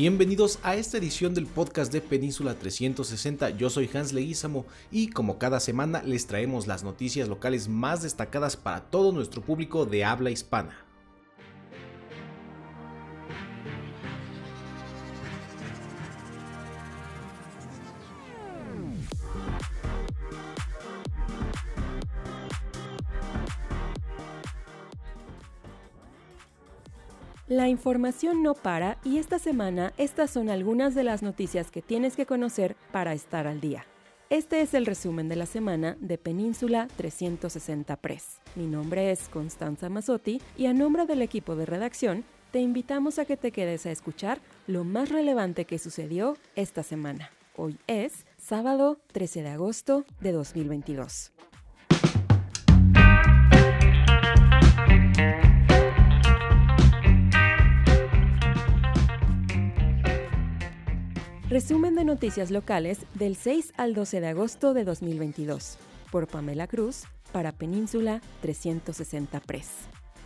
Bienvenidos a esta edición del podcast de Península 360. Yo soy Hans Leguizamo y como cada semana les traemos las noticias locales más destacadas para todo nuestro público de habla hispana. La información no para y esta semana estas son algunas de las noticias que tienes que conocer para estar al día. Este es el resumen de la semana de Península 360 Press. Mi nombre es Constanza Mazzotti y a nombre del equipo de redacción te invitamos a que te quedes a escuchar lo más relevante que sucedió esta semana. Hoy es sábado 13 de agosto de 2022. Resumen de noticias locales del 6 al 12 de agosto de 2022 por Pamela Cruz para Península 360 Press.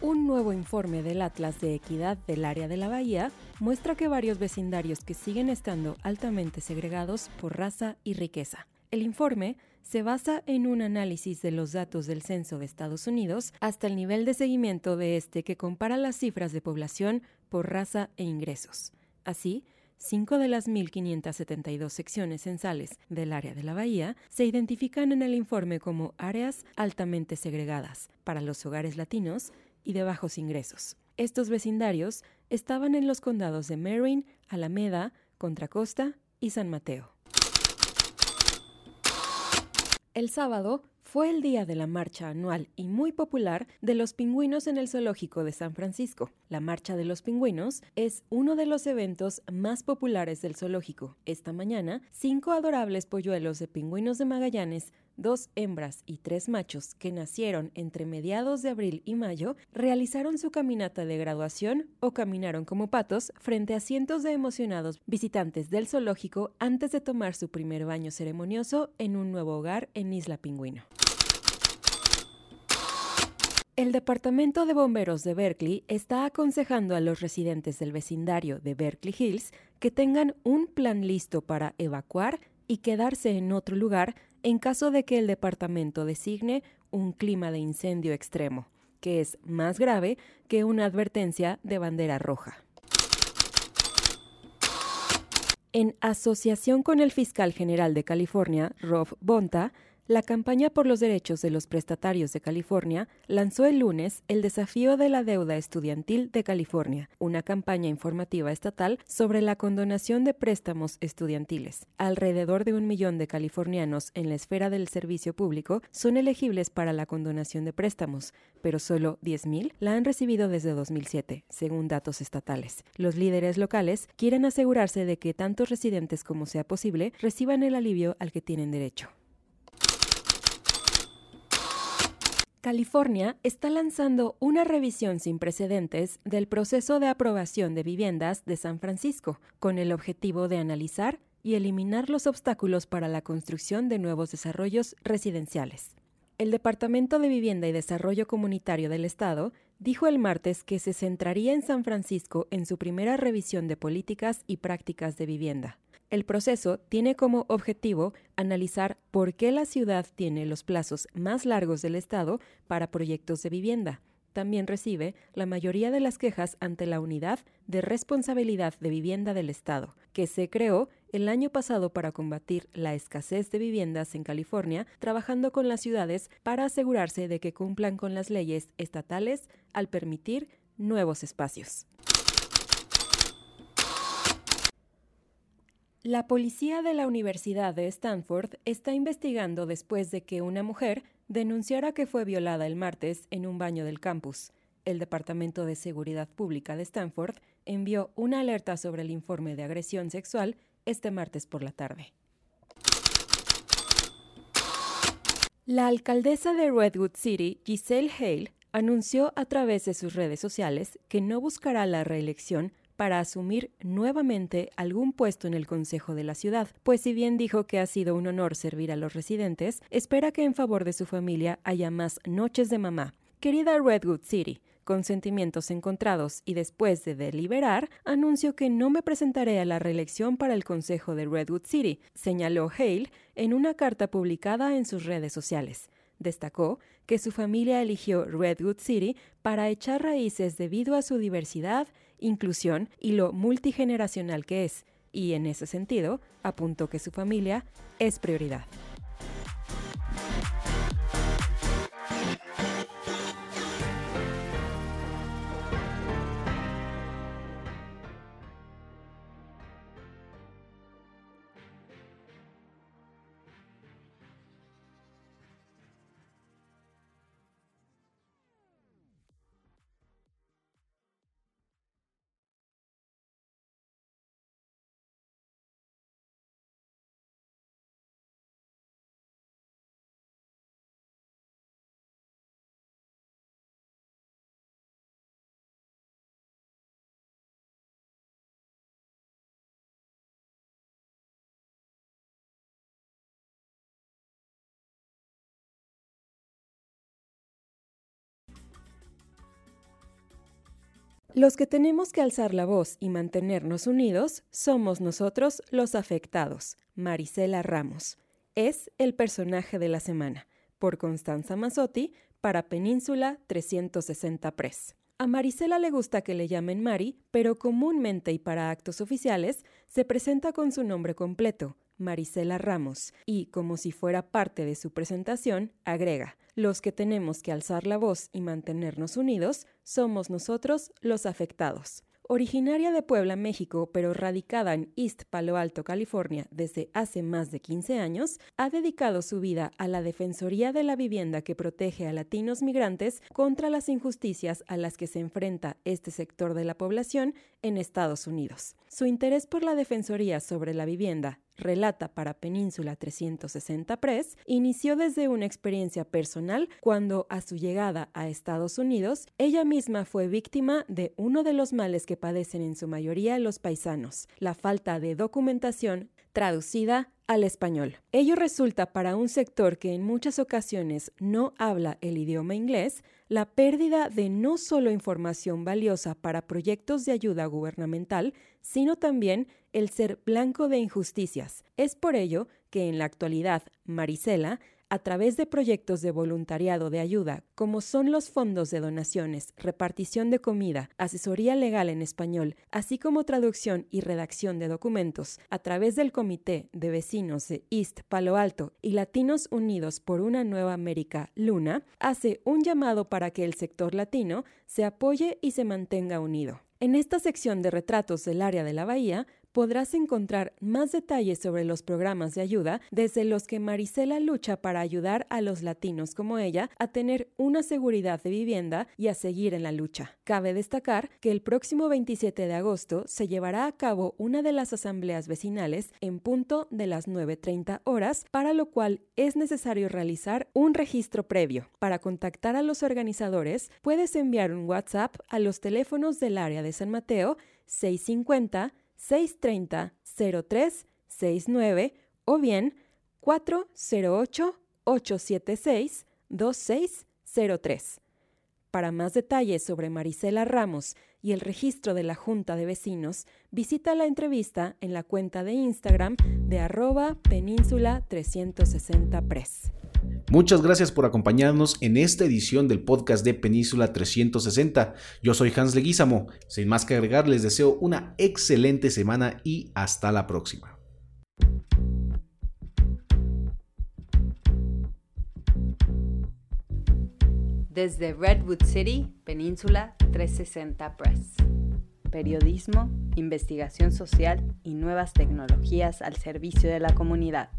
Un nuevo informe del Atlas de Equidad del área de la Bahía muestra que varios vecindarios que siguen estando altamente segregados por raza y riqueza. El informe se basa en un análisis de los datos del censo de Estados Unidos hasta el nivel de seguimiento de este que compara las cifras de población por raza e ingresos. Así, Cinco de las 1.572 secciones censales del área de la bahía se identifican en el informe como áreas altamente segregadas para los hogares latinos y de bajos ingresos. Estos vecindarios estaban en los condados de Marin, Alameda, Contra Costa y San Mateo. El sábado, fue el día de la marcha anual y muy popular de los pingüinos en el zoológico de San Francisco. La Marcha de los Pingüinos es uno de los eventos más populares del zoológico. Esta mañana, cinco adorables polluelos de pingüinos de Magallanes dos hembras y tres machos que nacieron entre mediados de abril y mayo realizaron su caminata de graduación o caminaron como patos frente a cientos de emocionados visitantes del zoológico antes de tomar su primer baño ceremonioso en un nuevo hogar en Isla Pingüino. El Departamento de Bomberos de Berkeley está aconsejando a los residentes del vecindario de Berkeley Hills que tengan un plan listo para evacuar y quedarse en otro lugar en caso de que el departamento designe un clima de incendio extremo, que es más grave que una advertencia de bandera roja. En asociación con el fiscal general de California, Rob Bonta, la campaña por los derechos de los prestatarios de California lanzó el lunes el desafío de la deuda estudiantil de California, una campaña informativa estatal sobre la condonación de préstamos estudiantiles. Alrededor de un millón de californianos en la esfera del servicio público son elegibles para la condonación de préstamos, pero solo 10.000 la han recibido desde 2007, según datos estatales. Los líderes locales quieren asegurarse de que tantos residentes como sea posible reciban el alivio al que tienen derecho. California está lanzando una revisión sin precedentes del proceso de aprobación de viviendas de San Francisco, con el objetivo de analizar y eliminar los obstáculos para la construcción de nuevos desarrollos residenciales. El Departamento de Vivienda y Desarrollo Comunitario del Estado dijo el martes que se centraría en San Francisco en su primera revisión de políticas y prácticas de vivienda. El proceso tiene como objetivo analizar por qué la ciudad tiene los plazos más largos del Estado para proyectos de vivienda. También recibe la mayoría de las quejas ante la Unidad de Responsabilidad de Vivienda del Estado, que se creó el año pasado para combatir la escasez de viviendas en California, trabajando con las ciudades para asegurarse de que cumplan con las leyes estatales al permitir nuevos espacios. La policía de la Universidad de Stanford está investigando después de que una mujer denunciara que fue violada el martes en un baño del campus. El Departamento de Seguridad Pública de Stanford envió una alerta sobre el informe de agresión sexual este martes por la tarde. La alcaldesa de Redwood City, Giselle Hale, anunció a través de sus redes sociales que no buscará la reelección para asumir nuevamente algún puesto en el Consejo de la ciudad, pues si bien dijo que ha sido un honor servir a los residentes, espera que en favor de su familia haya más noches de mamá. Querida Redwood City, con sentimientos encontrados y después de deliberar, anuncio que no me presentaré a la reelección para el Consejo de Redwood City, señaló Hale en una carta publicada en sus redes sociales. Destacó que su familia eligió Redwood City para echar raíces debido a su diversidad, inclusión y lo multigeneracional que es, y en ese sentido apuntó que su familia es prioridad. Los que tenemos que alzar la voz y mantenernos unidos somos nosotros los afectados. Marisela Ramos. Es el personaje de la semana. Por Constanza Mazzotti, para Península 360 Press. A Marisela le gusta que le llamen Mari, pero comúnmente y para actos oficiales se presenta con su nombre completo, Marisela Ramos, y, como si fuera parte de su presentación, agrega, los que tenemos que alzar la voz y mantenernos unidos somos nosotros los afectados. Originaria de Puebla, México, pero radicada en East Palo Alto, California, desde hace más de 15 años, ha dedicado su vida a la Defensoría de la Vivienda que protege a latinos migrantes contra las injusticias a las que se enfrenta este sector de la población en Estados Unidos. Su interés por la Defensoría sobre la vivienda, relata para Península 360 Press, inició desde una experiencia personal cuando, a su llegada a Estados Unidos, ella misma fue víctima de uno de los males que padecen en su mayoría los paisanos, la falta de documentación traducida al español. Ello resulta para un sector que en muchas ocasiones no habla el idioma inglés, la pérdida de no solo información valiosa para proyectos de ayuda gubernamental, sino también el ser blanco de injusticias. Es por ello que en la actualidad Marisela a través de proyectos de voluntariado de ayuda, como son los fondos de donaciones, repartición de comida, asesoría legal en español, así como traducción y redacción de documentos, a través del Comité de Vecinos de East Palo Alto y Latinos Unidos por una Nueva América, Luna, hace un llamado para que el sector latino se apoye y se mantenga unido. En esta sección de retratos del área de la Bahía podrás encontrar más detalles sobre los programas de ayuda desde los que Marisela lucha para ayudar a los latinos como ella a tener una seguridad de vivienda y a seguir en la lucha. Cabe destacar que el próximo 27 de agosto se llevará a cabo una de las asambleas vecinales en punto de las 9.30 horas, para lo cual es necesario realizar un registro previo. Para contactar a los organizadores, puedes enviar un WhatsApp a los teléfonos del área de San Mateo 650 630-0369 o bien 408-876-2603. Para más detalles sobre Marisela Ramos y el registro de la Junta de Vecinos, visita la entrevista en la cuenta de Instagram de arroba península 360 Press. Muchas gracias por acompañarnos en esta edición del podcast de Península 360. Yo soy Hans Leguízamo. Sin más que agregar, les deseo una excelente semana y hasta la próxima. Desde Redwood City, Península 360 Press. Periodismo, investigación social y nuevas tecnologías al servicio de la comunidad.